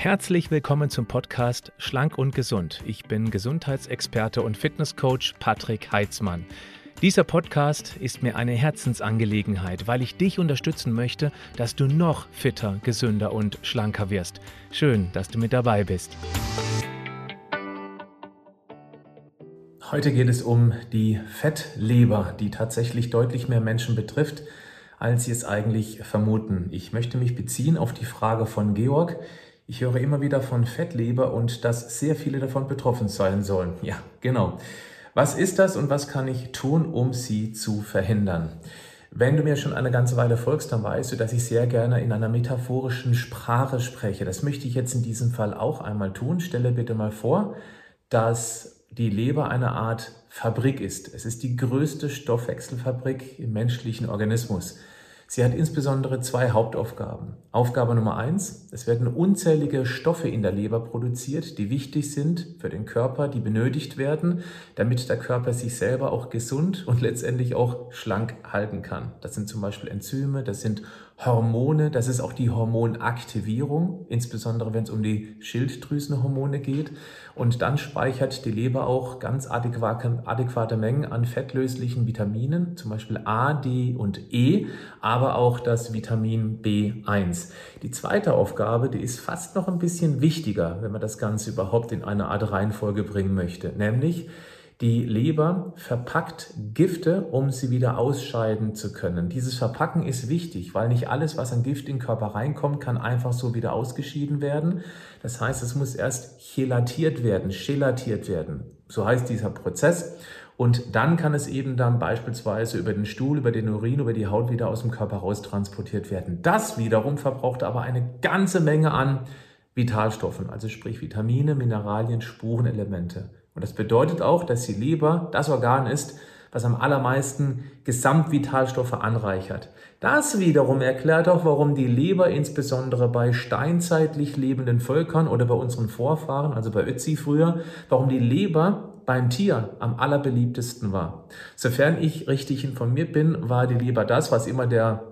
Herzlich willkommen zum Podcast Schlank und Gesund. Ich bin Gesundheitsexperte und Fitnesscoach Patrick Heitzmann. Dieser Podcast ist mir eine Herzensangelegenheit, weil ich dich unterstützen möchte, dass du noch fitter, gesünder und schlanker wirst. Schön, dass du mit dabei bist. Heute geht es um die Fettleber, die tatsächlich deutlich mehr Menschen betrifft, als sie es eigentlich vermuten. Ich möchte mich beziehen auf die Frage von Georg, ich höre immer wieder von Fettleber und dass sehr viele davon betroffen sein sollen. Ja, genau. Was ist das und was kann ich tun, um sie zu verhindern? Wenn du mir schon eine ganze Weile folgst, dann weißt du, dass ich sehr gerne in einer metaphorischen Sprache spreche. Das möchte ich jetzt in diesem Fall auch einmal tun. Stelle bitte mal vor, dass die Leber eine Art Fabrik ist. Es ist die größte Stoffwechselfabrik im menschlichen Organismus. Sie hat insbesondere zwei Hauptaufgaben. Aufgabe Nummer eins, es werden unzählige Stoffe in der Leber produziert, die wichtig sind für den Körper, die benötigt werden, damit der Körper sich selber auch gesund und letztendlich auch schlank halten kann. Das sind zum Beispiel Enzyme, das sind Hormone, das ist auch die Hormonaktivierung, insbesondere wenn es um die Schilddrüsenhormone geht. Und dann speichert die Leber auch ganz adäquate, adäquate Mengen an fettlöslichen Vitaminen, zum Beispiel A, D und E, aber auch das Vitamin B1. Die zweite Aufgabe, die ist fast noch ein bisschen wichtiger, wenn man das Ganze überhaupt in eine Art Reihenfolge bringen möchte, nämlich die Leber verpackt Gifte, um sie wieder ausscheiden zu können. Dieses Verpacken ist wichtig, weil nicht alles, was an Gift in den Körper reinkommt, kann einfach so wieder ausgeschieden werden. Das heißt, es muss erst chelatiert werden, chelatiert werden. So heißt dieser Prozess. Und dann kann es eben dann beispielsweise über den Stuhl, über den Urin, über die Haut wieder aus dem Körper raus transportiert werden. Das wiederum verbraucht aber eine ganze Menge an Vitalstoffen, also sprich Vitamine, Mineralien, Spurenelemente. Und das bedeutet auch, dass die Leber das Organ ist, was am allermeisten Gesamtvitalstoffe anreichert. Das wiederum erklärt auch, warum die Leber insbesondere bei steinzeitlich lebenden Völkern oder bei unseren Vorfahren, also bei Ötzi früher, warum die Leber beim Tier am allerbeliebtesten war. Sofern ich richtig informiert bin, war die Leber das, was immer der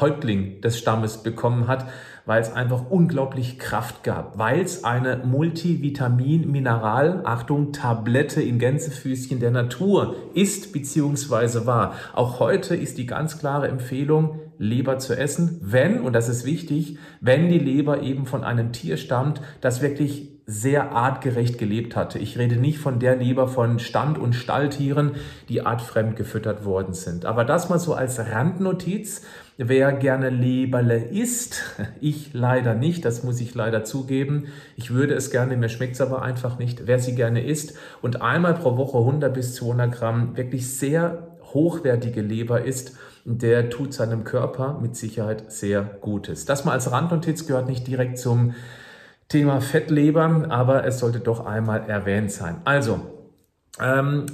Häuptling des Stammes bekommen hat, weil es einfach unglaublich Kraft gab, weil es eine Multivitamin-Mineral, Achtung, Tablette in Gänsefüßchen der Natur ist bzw. war. Auch heute ist die ganz klare Empfehlung, Leber zu essen, wenn, und das ist wichtig, wenn die Leber eben von einem Tier stammt, das wirklich sehr artgerecht gelebt hatte. Ich rede nicht von der Leber von Stand- und Stalltieren, die artfremd gefüttert worden sind. Aber das mal so als Randnotiz. Wer gerne Leberle isst, ich leider nicht, das muss ich leider zugeben. Ich würde es gerne, mir schmeckt es aber einfach nicht. Wer sie gerne isst und einmal pro Woche 100 bis 200 Gramm wirklich sehr hochwertige Leber isst, der tut seinem Körper mit Sicherheit sehr Gutes. Das mal als Randnotiz gehört nicht direkt zum Thema Fettleber, aber es sollte doch einmal erwähnt sein. Also, ähm,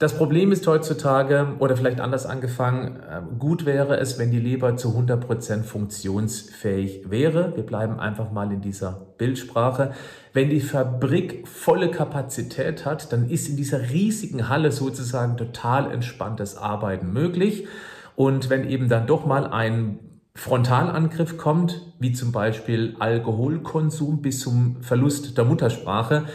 das Problem ist heutzutage, oder vielleicht anders angefangen, äh, gut wäre es, wenn die Leber zu 100% funktionsfähig wäre. Wir bleiben einfach mal in dieser Bildsprache. Wenn die Fabrik volle Kapazität hat, dann ist in dieser riesigen Halle sozusagen total entspanntes Arbeiten möglich. Und wenn eben dann doch mal ein Frontalangriff kommt, wie zum Beispiel Alkoholkonsum bis zum Verlust der Muttersprache,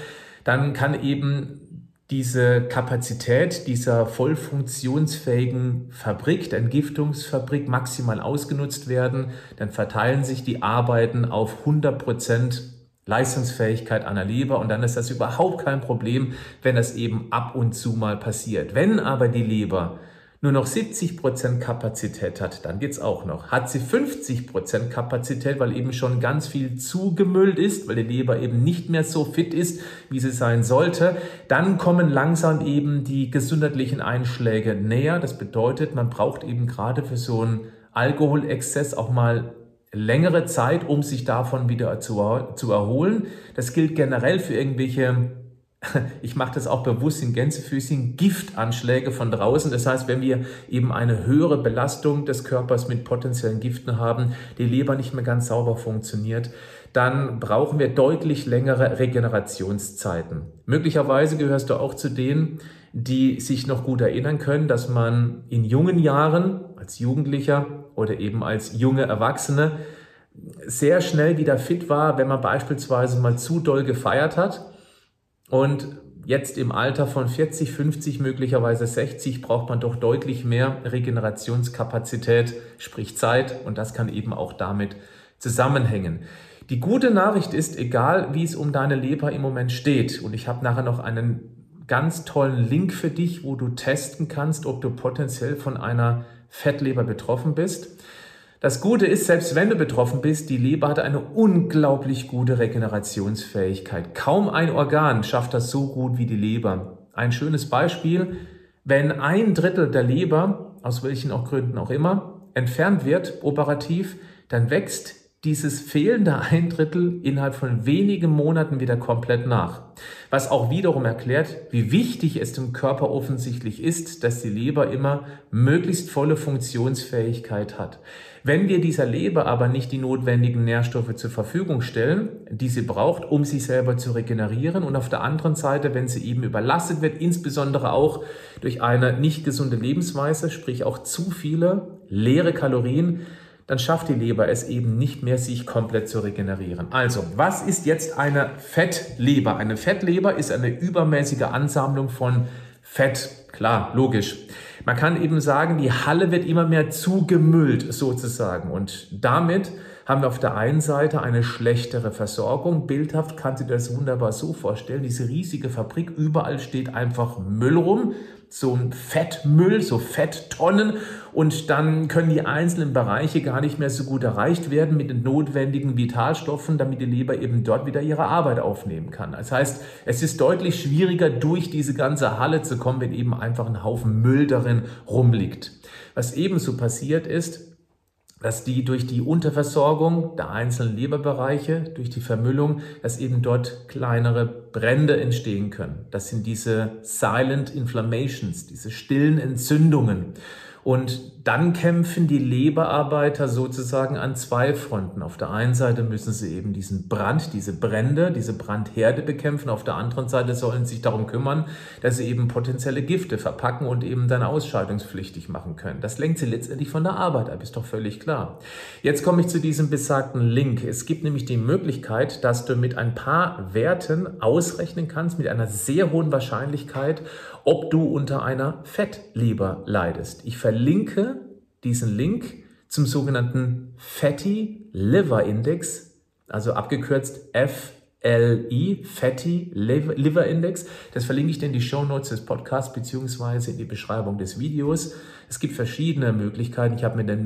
dann kann eben diese Kapazität dieser voll funktionsfähigen Fabrik, der Entgiftungsfabrik maximal ausgenutzt werden. Dann verteilen sich die Arbeiten auf 100 Prozent Leistungsfähigkeit einer Leber und dann ist das überhaupt kein Problem, wenn das eben ab und zu mal passiert. Wenn aber die Leber nur noch 70% Kapazität hat, dann geht's auch noch. Hat sie 50% Kapazität, weil eben schon ganz viel zugemüllt ist, weil die Leber eben nicht mehr so fit ist, wie sie sein sollte, dann kommen langsam eben die gesundheitlichen Einschläge näher. Das bedeutet, man braucht eben gerade für so einen Alkoholexzess auch mal längere Zeit, um sich davon wieder zu, zu erholen. Das gilt generell für irgendwelche ich mache das auch bewusst in Gänsefüßchen, Giftanschläge von draußen. Das heißt, wenn wir eben eine höhere Belastung des Körpers mit potenziellen Giften haben, die Leber nicht mehr ganz sauber funktioniert, dann brauchen wir deutlich längere Regenerationszeiten. Möglicherweise gehörst du auch zu denen, die sich noch gut erinnern können, dass man in jungen Jahren als Jugendlicher oder eben als junge Erwachsene sehr schnell wieder fit war, wenn man beispielsweise mal zu doll gefeiert hat. Und jetzt im Alter von 40, 50, möglicherweise 60 braucht man doch deutlich mehr Regenerationskapazität, sprich Zeit. Und das kann eben auch damit zusammenhängen. Die gute Nachricht ist, egal wie es um deine Leber im Moment steht, und ich habe nachher noch einen ganz tollen Link für dich, wo du testen kannst, ob du potenziell von einer Fettleber betroffen bist. Das Gute ist, selbst wenn du betroffen bist, die Leber hat eine unglaublich gute Regenerationsfähigkeit. Kaum ein Organ schafft das so gut wie die Leber. Ein schönes Beispiel, wenn ein Drittel der Leber, aus welchen auch Gründen auch immer, entfernt wird, operativ, dann wächst dieses fehlende ein Drittel innerhalb von wenigen Monaten wieder komplett nach. Was auch wiederum erklärt, wie wichtig es dem Körper offensichtlich ist, dass die Leber immer möglichst volle Funktionsfähigkeit hat. Wenn wir dieser Leber aber nicht die notwendigen Nährstoffe zur Verfügung stellen, die sie braucht, um sich selber zu regenerieren und auf der anderen Seite, wenn sie eben überlastet wird, insbesondere auch durch eine nicht gesunde Lebensweise, sprich auch zu viele leere Kalorien, dann schafft die Leber es eben nicht mehr, sich komplett zu regenerieren. Also, was ist jetzt eine Fettleber? Eine Fettleber ist eine übermäßige Ansammlung von Fett. Klar, logisch. Man kann eben sagen, die Halle wird immer mehr zugemüllt sozusagen und damit haben wir auf der einen Seite eine schlechtere Versorgung. Bildhaft kannst du dir das wunderbar so vorstellen. Diese riesige Fabrik, überall steht einfach Müll rum so ein Fettmüll, so Fetttonnen und dann können die einzelnen Bereiche gar nicht mehr so gut erreicht werden mit den notwendigen Vitalstoffen, damit die Leber eben dort wieder ihre Arbeit aufnehmen kann. Das heißt, es ist deutlich schwieriger, durch diese ganze Halle zu kommen, wenn eben einfach ein Haufen Müll darin rumliegt. Was ebenso passiert ist, dass die durch die Unterversorgung der einzelnen Leberbereiche, durch die Vermüllung, dass eben dort kleinere Brände entstehen können. Das sind diese Silent Inflammations, diese stillen Entzündungen. Und dann kämpfen die Leberarbeiter sozusagen an zwei Fronten. Auf der einen Seite müssen sie eben diesen Brand, diese Brände, diese Brandherde bekämpfen. Auf der anderen Seite sollen sie sich darum kümmern, dass sie eben potenzielle Gifte verpacken und eben dann ausscheidungspflichtig machen können. Das lenkt sie letztendlich von der Arbeit ab, ist doch völlig klar. Jetzt komme ich zu diesem besagten Link. Es gibt nämlich die Möglichkeit, dass du mit ein paar Werten ausrechnen kannst, mit einer sehr hohen Wahrscheinlichkeit, ob du unter einer Fettleber leidest. Ich verlinke diesen Link zum sogenannten Fatty Liver Index, also abgekürzt FLI, Fatty Liver Index. Das verlinke ich dir in die Show Notes des Podcasts beziehungsweise in die Beschreibung des Videos. Es gibt verschiedene Möglichkeiten. Ich habe mir den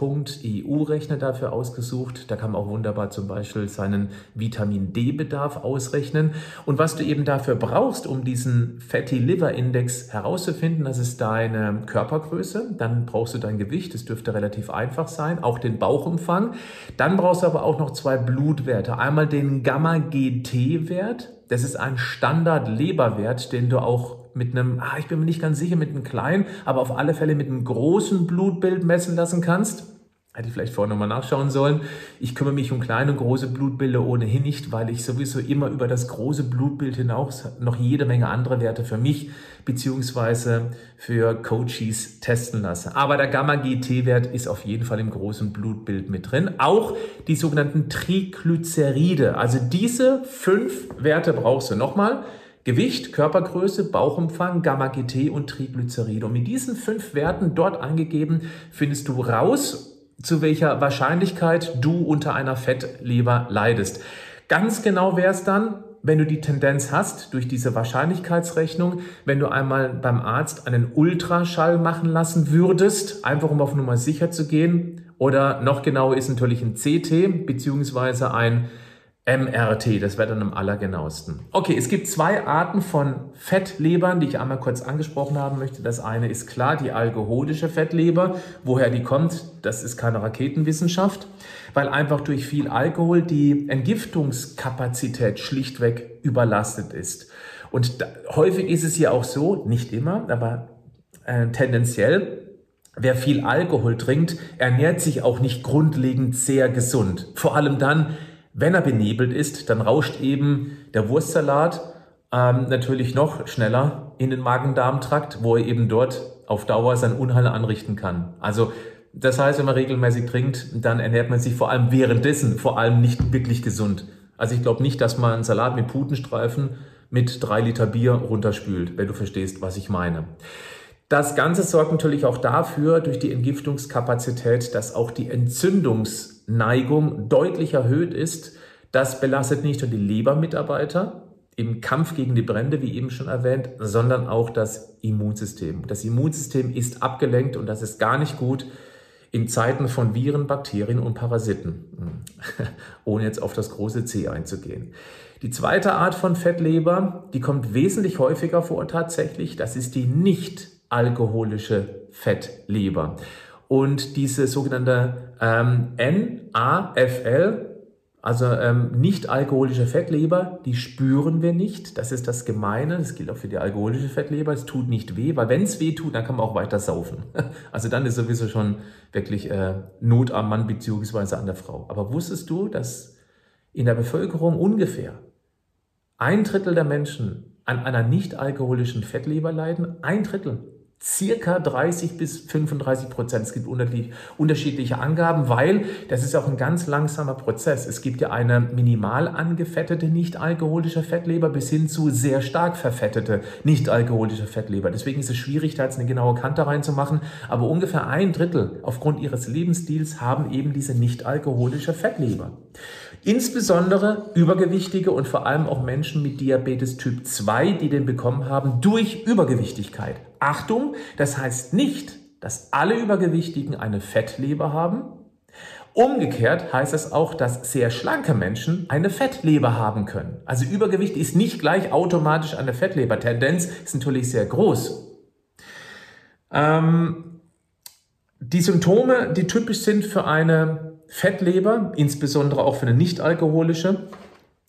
Melz.eu-Rechner dafür ausgesucht. Da kann man auch wunderbar zum Beispiel seinen Vitamin D-Bedarf ausrechnen. Und was du eben dafür brauchst, um diesen Fatty Liver Index herauszufinden, das ist deine Körpergröße. Dann brauchst du dein Gewicht. Das dürfte relativ einfach sein. Auch den Bauchumfang. Dann brauchst du aber auch noch zwei Blutwerte. Einmal den Gamma-GT-Wert. Das ist ein Standard-Leberwert, den du auch mit einem, ah, ich bin mir nicht ganz sicher, mit einem kleinen, aber auf alle Fälle mit einem großen Blutbild messen lassen kannst. Hätte ich vielleicht vorher nochmal nachschauen sollen. Ich kümmere mich um kleine und große Blutbilder ohnehin nicht, weil ich sowieso immer über das große Blutbild hinaus noch jede Menge andere Werte für mich beziehungsweise für Coaches testen lasse. Aber der Gamma-GT-Wert ist auf jeden Fall im großen Blutbild mit drin. Auch die sogenannten Triglyceride. Also diese fünf Werte brauchst du nochmal. Gewicht, Körpergröße, Bauchumfang, Gamma-GT und Triglyceride. Und mit diesen fünf Werten dort eingegeben, findest du raus, zu welcher Wahrscheinlichkeit du unter einer Fettleber leidest. Ganz genau wäre es dann, wenn du die Tendenz hast, durch diese Wahrscheinlichkeitsrechnung, wenn du einmal beim Arzt einen Ultraschall machen lassen würdest, einfach um auf Nummer sicher zu gehen, oder noch genauer ist natürlich ein CT beziehungsweise ein MRT, das wäre dann am allergenauesten. Okay, es gibt zwei Arten von Fettlebern, die ich einmal kurz angesprochen haben möchte. Das eine ist klar die alkoholische Fettleber. Woher die kommt, das ist keine Raketenwissenschaft, weil einfach durch viel Alkohol die Entgiftungskapazität schlichtweg überlastet ist. Und da, häufig ist es ja auch so, nicht immer, aber äh, tendenziell, Wer viel Alkohol trinkt, ernährt sich auch nicht grundlegend sehr gesund. Vor allem dann, wenn er benebelt ist, dann rauscht eben der Wurstsalat ähm, natürlich noch schneller in den Magen-Darm-Trakt, wo er eben dort auf Dauer sein Unheil anrichten kann. Also Das heißt, wenn man regelmäßig trinkt, dann ernährt man sich vor allem währenddessen vor allem nicht wirklich gesund. Also ich glaube nicht, dass man einen Salat mit Putenstreifen mit drei Liter Bier runterspült, wenn du verstehst, was ich meine. Das Ganze sorgt natürlich auch dafür, durch die Entgiftungskapazität, dass auch die Entzündungsneigung deutlich erhöht ist. Das belastet nicht nur die Lebermitarbeiter im Kampf gegen die Brände, wie eben schon erwähnt, sondern auch das Immunsystem. Das Immunsystem ist abgelenkt und das ist gar nicht gut in Zeiten von Viren, Bakterien und Parasiten, ohne jetzt auf das große C einzugehen. Die zweite Art von Fettleber, die kommt wesentlich häufiger vor tatsächlich, das ist die nicht alkoholische Fettleber. Und diese sogenannte ähm, NAFL, also ähm, nicht alkoholische Fettleber, die spüren wir nicht. Das ist das Gemeine. Das gilt auch für die alkoholische Fettleber. Es tut nicht weh, weil wenn es weh tut, dann kann man auch weiter saufen. Also dann ist sowieso schon wirklich äh, Not am Mann beziehungsweise an der Frau. Aber wusstest du, dass in der Bevölkerung ungefähr ein Drittel der Menschen an einer nicht alkoholischen Fettleber leiden? Ein Drittel circa 30 bis 35 Prozent. Es gibt unterschiedliche Angaben, weil das ist auch ein ganz langsamer Prozess. Es gibt ja eine minimal angefettete nicht-alkoholische Fettleber bis hin zu sehr stark verfettete nicht-alkoholische Fettleber. Deswegen ist es schwierig, da jetzt eine genaue Kante reinzumachen. Aber ungefähr ein Drittel aufgrund ihres Lebensstils haben eben diese nicht-alkoholische Fettleber. Insbesondere Übergewichtige und vor allem auch Menschen mit Diabetes Typ 2, die den bekommen haben durch Übergewichtigkeit. Achtung, das heißt nicht, dass alle Übergewichtigen eine Fettleber haben. Umgekehrt heißt es auch, dass sehr schlanke Menschen eine Fettleber haben können. Also Übergewicht ist nicht gleich automatisch eine Fettleber. Tendenz ist natürlich sehr groß. Ähm, die Symptome, die typisch sind für eine Fettleber, insbesondere auch für eine nicht-alkoholische.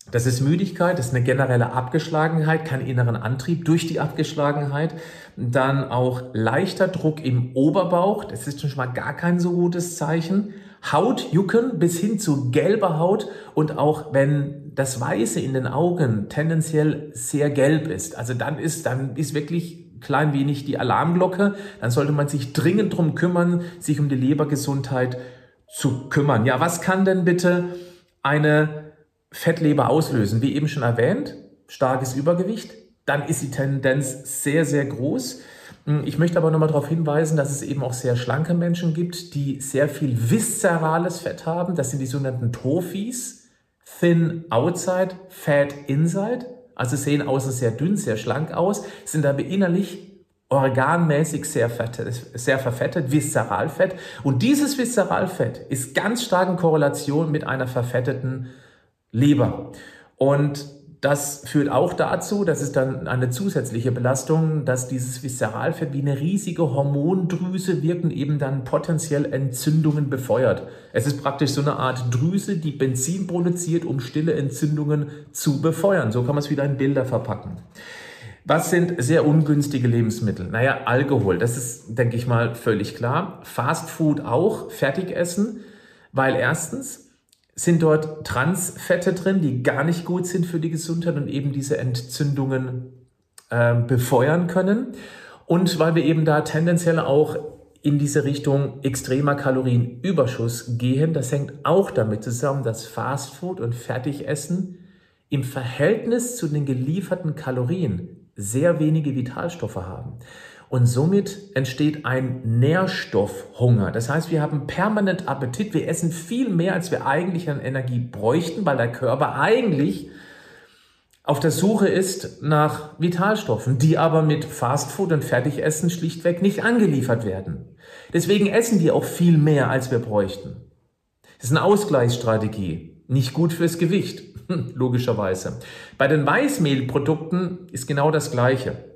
Das ist Müdigkeit, das ist eine generelle Abgeschlagenheit, keinen inneren Antrieb durch die Abgeschlagenheit. Dann auch leichter Druck im Oberbauch, das ist schon mal gar kein so gutes Zeichen. Hautjucken bis hin zu gelber Haut und auch wenn das Weiße in den Augen tendenziell sehr gelb ist, also dann ist, dann ist wirklich klein wenig die Alarmglocke, dann sollte man sich dringend drum kümmern, sich um die Lebergesundheit zu kümmern. Ja, was kann denn bitte eine Fettleber auslösen? Wie eben schon erwähnt, starkes Übergewicht, dann ist die Tendenz sehr, sehr groß. Hm, ich möchte aber nochmal darauf hinweisen, dass es eben auch sehr schlanke Menschen gibt, die sehr viel viszerales Fett haben. Das sind die sogenannten Tofis. Thin outside, fat inside. Also sehen außen sehr dünn, sehr schlank aus, sind aber innerlich organmäßig sehr, fettet, sehr verfettet, Viszeralfett. Und dieses Viszeralfett ist ganz stark in Korrelation mit einer verfetteten Leber. Und das führt auch dazu, das ist dann eine zusätzliche Belastung, dass dieses Viszeralfett wie eine riesige Hormondrüse wirken, eben dann potenziell Entzündungen befeuert. Es ist praktisch so eine Art Drüse, die Benzin produziert, um stille Entzündungen zu befeuern. So kann man es wieder in Bilder verpacken. Was sind sehr ungünstige Lebensmittel? Naja, Alkohol, das ist, denke ich mal, völlig klar. Fast Food auch, Fertigessen, weil erstens sind dort Transfette drin, die gar nicht gut sind für die Gesundheit und eben diese Entzündungen äh, befeuern können. Und weil wir eben da tendenziell auch in diese Richtung extremer Kalorienüberschuss gehen, das hängt auch damit zusammen, dass Fastfood und Fertigessen im Verhältnis zu den gelieferten Kalorien sehr wenige Vitalstoffe haben. Und somit entsteht ein Nährstoffhunger. Das heißt, wir haben permanent Appetit. Wir essen viel mehr, als wir eigentlich an Energie bräuchten, weil der Körper eigentlich auf der Suche ist nach Vitalstoffen, die aber mit Fastfood und Fertigessen schlichtweg nicht angeliefert werden. Deswegen essen die auch viel mehr, als wir bräuchten. Das ist eine Ausgleichsstrategie. Nicht gut fürs Gewicht. logischerweise. Bei den Weißmehlprodukten ist genau das Gleiche.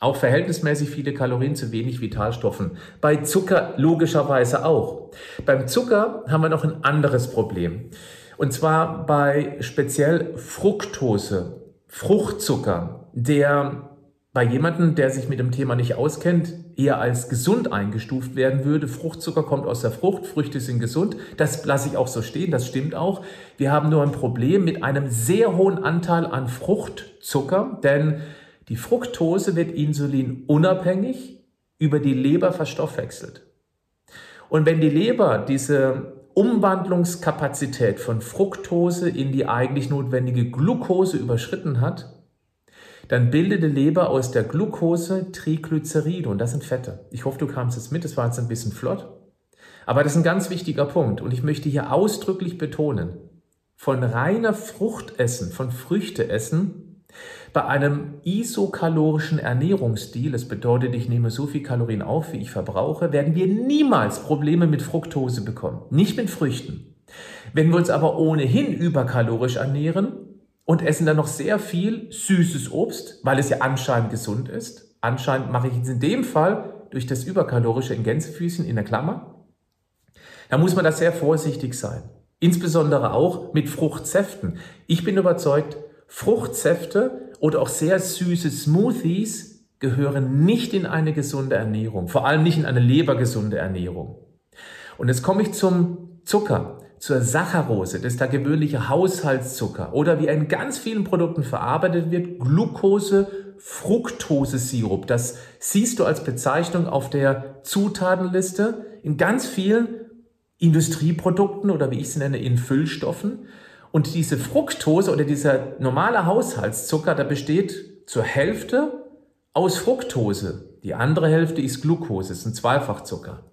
Auch verhältnismäßig viele Kalorien zu wenig Vitalstoffen. Bei Zucker logischerweise auch. Beim Zucker haben wir noch ein anderes Problem. Und zwar bei speziell Fructose, Fruchtzucker, der bei jemandem, der sich mit dem Thema nicht auskennt, eher als gesund eingestuft werden würde. Fruchtzucker kommt aus der Frucht, Früchte sind gesund. Das lasse ich auch so stehen, das stimmt auch. Wir haben nur ein Problem mit einem sehr hohen Anteil an Fruchtzucker, denn die Fructose wird insulinunabhängig über die Leber verstoffwechselt. Und wenn die Leber diese Umwandlungskapazität von Fructose in die eigentlich notwendige Glucose überschritten hat, dann bildet die Leber aus der Glucose Triglyceride und das sind Fette. Ich hoffe, du kamst jetzt mit, das war jetzt ein bisschen flott. Aber das ist ein ganz wichtiger Punkt und ich möchte hier ausdrücklich betonen, von reiner Fruchtessen, von Früchteessen bei einem isokalorischen Ernährungsstil, das bedeutet, ich nehme so viel Kalorien auf, wie ich verbrauche, werden wir niemals Probleme mit Fructose bekommen. Nicht mit Früchten. Wenn wir uns aber ohnehin überkalorisch ernähren und essen dann noch sehr viel süßes Obst, weil es ja anscheinend gesund ist, anscheinend mache ich jetzt in dem Fall durch das überkalorische in Gänsefüßchen in der Klammer, da muss man da sehr vorsichtig sein. Insbesondere auch mit Fruchtsäften. Ich bin überzeugt, Fruchtsäfte oder auch sehr süße Smoothies gehören nicht in eine gesunde Ernährung, vor allem nicht in eine lebergesunde Ernährung. Und jetzt komme ich zum Zucker, zur Saccharose, das ist der gewöhnliche Haushaltszucker oder wie in ganz vielen Produkten verarbeitet wird, Glucose, Fructose-Sirup. Das siehst du als Bezeichnung auf der Zutatenliste in ganz vielen Industrieprodukten oder wie ich sie nenne, in Füllstoffen. Und diese Fructose oder dieser normale Haushaltszucker, der besteht zur Hälfte aus Fructose. Die andere Hälfte ist Glucose, ist ein Zweifachzucker.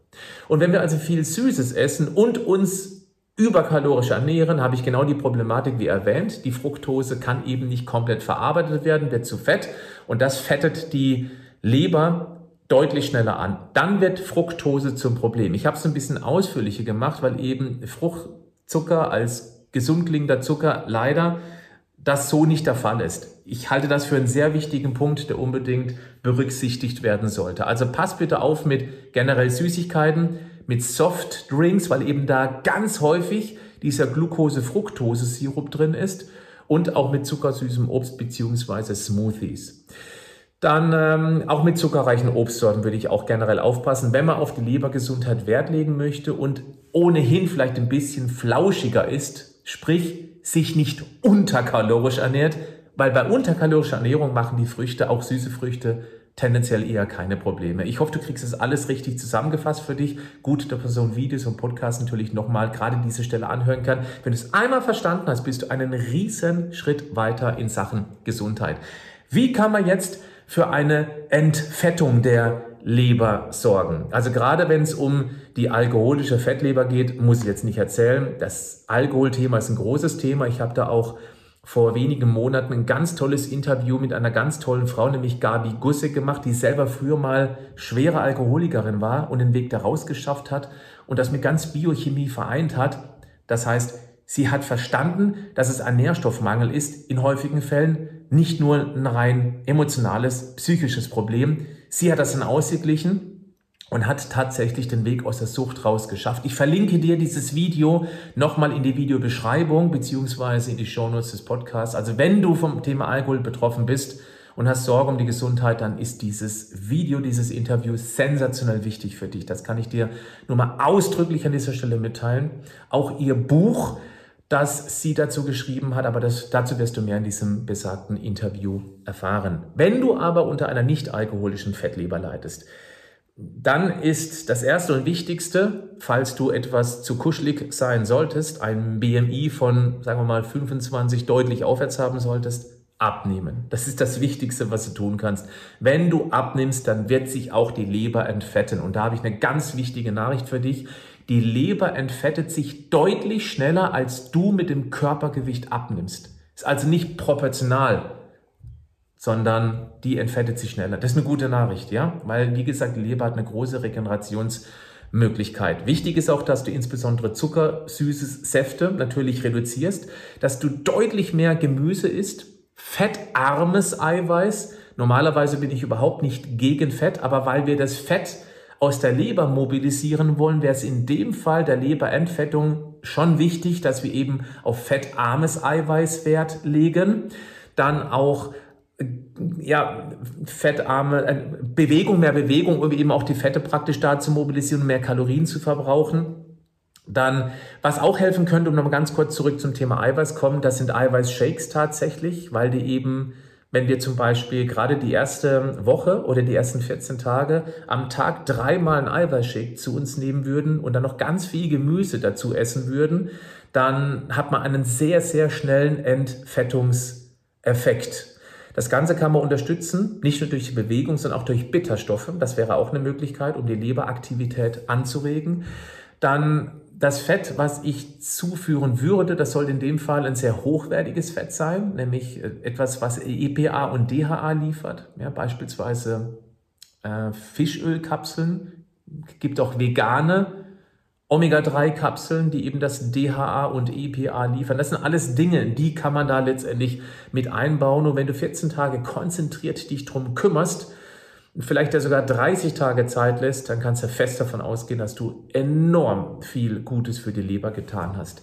Und wenn wir also viel Süßes essen und uns überkalorisch ernähren, habe ich genau die Problematik wie erwähnt. Die Fructose kann eben nicht komplett verarbeitet werden, wird zu Fett und das fettet die Leber deutlich schneller an. Dann wird Fructose zum Problem. Ich habe es ein bisschen ausführlicher gemacht, weil eben Fruchtzucker als gesund klingender Zucker leider das so nicht der Fall ist. Ich halte das für einen sehr wichtigen Punkt, der unbedingt berücksichtigt werden sollte. Also pass bitte auf mit generell Süßigkeiten, mit Softdrinks, weil eben da ganz häufig dieser Glucose-Fructose-Sirup drin ist und auch mit zuckersüßem Obst beziehungsweise Smoothies. Dann ähm, auch mit zuckerreichen Obstsorten würde ich auch generell aufpassen, wenn man auf die Lebergesundheit Wert legen möchte und ohnehin vielleicht ein bisschen flauschiger ist, sprich sich nicht unterkalorisch ernährt, weil bei unterkalorischer Ernährung machen die Früchte, auch süße Früchte, tendenziell eher keine Probleme. Ich hoffe, du kriegst es alles richtig zusammengefasst für dich. Gut, dass man so ein Videos und Podcast natürlich nochmal gerade diese Stelle anhören kann. Wenn du es einmal verstanden hast, bist du einen riesen Schritt weiter in Sachen Gesundheit. Wie kann man jetzt für eine Entfettung der Leber sorgen. Also gerade wenn es um die alkoholische Fettleber geht, muss ich jetzt nicht erzählen. Das Alkoholthema ist ein großes Thema. Ich habe da auch vor wenigen Monaten ein ganz tolles Interview mit einer ganz tollen Frau, nämlich Gabi Gusse gemacht, die selber früher mal schwere Alkoholikerin war und den Weg daraus geschafft hat und das mit ganz Biochemie vereint hat. Das heißt, sie hat verstanden, dass es ein Nährstoffmangel ist, in häufigen Fällen nicht nur ein rein emotionales, psychisches Problem. Sie hat das dann ausgeglichen und hat tatsächlich den Weg aus der Sucht raus geschafft. Ich verlinke dir dieses Video nochmal in die Videobeschreibung beziehungsweise in die Shownotes des Podcasts. Also wenn du vom Thema Alkohol betroffen bist und hast Sorge um die Gesundheit, dann ist dieses Video, dieses Interview sensationell wichtig für dich. Das kann ich dir nur mal ausdrücklich an dieser Stelle mitteilen. Auch ihr Buch das sie dazu geschrieben hat, aber das, dazu wirst du mehr in diesem besagten Interview erfahren. Wenn du aber unter einer nicht alkoholischen Fettleber leidest, dann ist das erste und wichtigste, falls du etwas zu kuschelig sein solltest, ein BMI von, sagen wir mal, 25 deutlich aufwärts haben solltest, abnehmen. Das ist das Wichtigste, was du tun kannst. Wenn du abnimmst, dann wird sich auch die Leber entfetten. Und da habe ich eine ganz wichtige Nachricht für dich. Die Leber entfettet sich deutlich schneller, als du mit dem Körpergewicht abnimmst. Ist also nicht proportional, sondern die entfettet sich schneller. Das ist eine gute Nachricht, ja? Weil, wie gesagt, die Leber hat eine große Regenerationsmöglichkeit. Wichtig ist auch, dass du insbesondere Zucker, süßes Säfte natürlich reduzierst, dass du deutlich mehr Gemüse isst, fettarmes Eiweiß. Normalerweise bin ich überhaupt nicht gegen Fett, aber weil wir das Fett aus der Leber mobilisieren wollen, wäre es in dem Fall der Leberentfettung schon wichtig, dass wir eben auf fettarmes Eiweiß Wert legen. Dann auch äh, ja, fettarme äh, Bewegung, mehr Bewegung, um eben auch die Fette praktisch da zu mobilisieren, mehr Kalorien zu verbrauchen. Dann, was auch helfen könnte, um nochmal ganz kurz zurück zum Thema Eiweiß kommen, das sind Eiweißshakes tatsächlich, weil die eben wenn wir zum Beispiel gerade die erste Woche oder die ersten 14 Tage am Tag dreimal ein Eiweißshake zu uns nehmen würden und dann noch ganz viel Gemüse dazu essen würden, dann hat man einen sehr, sehr schnellen Entfettungseffekt. Das Ganze kann man unterstützen, nicht nur durch die Bewegung, sondern auch durch Bitterstoffe. Das wäre auch eine Möglichkeit, um die Leberaktivität anzuregen. Dann das Fett, was ich zuführen würde, das soll in dem Fall ein sehr hochwertiges Fett sein, nämlich äh, etwas, was EPA und DHA liefert. Ja, beispielsweise äh, Fischölkapseln, gibt auch vegane Omega-3-Kapseln, die eben das DHA und EPA liefern. Das sind alles Dinge, die kann man da letztendlich mit einbauen. Und wenn du 14 Tage konzentriert dich drum kümmerst, vielleicht ja sogar 30 Tage Zeit lässt, dann kannst du fest davon ausgehen, dass du enorm viel Gutes für die Leber getan hast.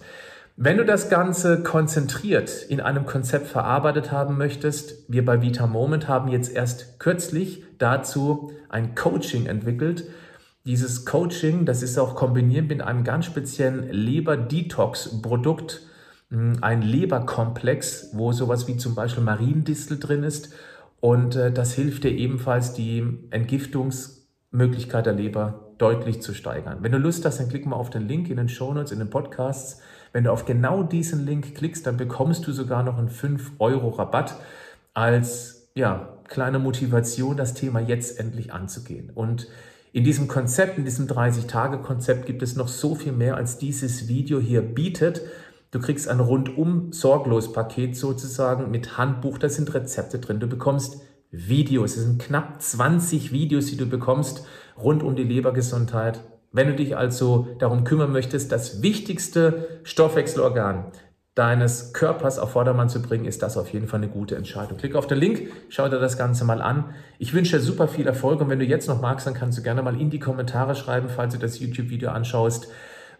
Wenn du das Ganze konzentriert in einem Konzept verarbeitet haben möchtest, wir bei Vita Moment haben jetzt erst kürzlich dazu ein Coaching entwickelt, dieses Coaching, das ist auch kombiniert mit einem ganz speziellen Leber-Detox-Produkt, hm, ein Leberkomplex, wo sowas wie zum Beispiel Mariendistel drin ist. Und äh, das hilft dir ebenfalls, die Entgiftungsmöglichkeit der Leber deutlich zu steigern. Wenn du Lust hast, dann klick mal auf den Link in den Shownotes, in den Podcasts. Wenn du auf genau diesen Link klickst, dann bekommst du sogar noch einen 5 Euro Rabatt als ja, kleine Motivation, das Thema jetzt endlich anzugehen. Und in diesem Konzept, in diesem 30-Tage-Konzept gibt es noch so viel mehr, als dieses Video hier bietet. Du kriegst ein rundum sorglos Paket sozusagen mit Handbuch, da sind Rezepte drin. Du bekommst Videos, es sind knapp 20 Videos, die du bekommst rund um die Lebergesundheit. Wenn du dich also darum kümmern möchtest, das wichtigste Stoffwechselorgan deines Körpers auf Vordermann zu bringen, ist das auf jeden Fall eine gute Entscheidung. Klick auf den Link, schau dir das Ganze mal an. Ich wünsche dir super viel Erfolg und wenn du jetzt noch magst, dann kannst du gerne mal in die Kommentare schreiben, falls du das YouTube-Video anschaust,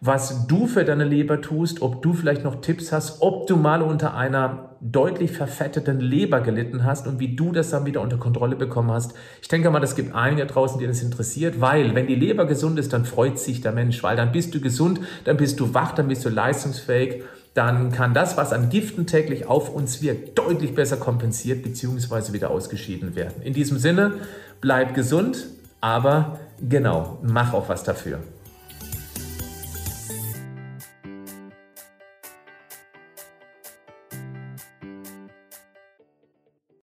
was du für deine Leber tust, ob du vielleicht noch Tipps hast, ob du mal unter einer deutlich verfetteten Leber gelitten hast und wie du das dann wieder unter Kontrolle bekommen hast. Ich denke mal, das gibt einige draußen, die das interessiert, weil wenn die Leber gesund ist, dann freut sich der Mensch, weil dann bist du gesund, dann bist du wach, dann bist du leistungsfähig dann kann das, was an Giften täglich auf uns wirkt, deutlich besser kompensiert bzw. wieder ausgeschieden werden. In diesem Sinne, bleib gesund, aber genau, mach auch was dafür.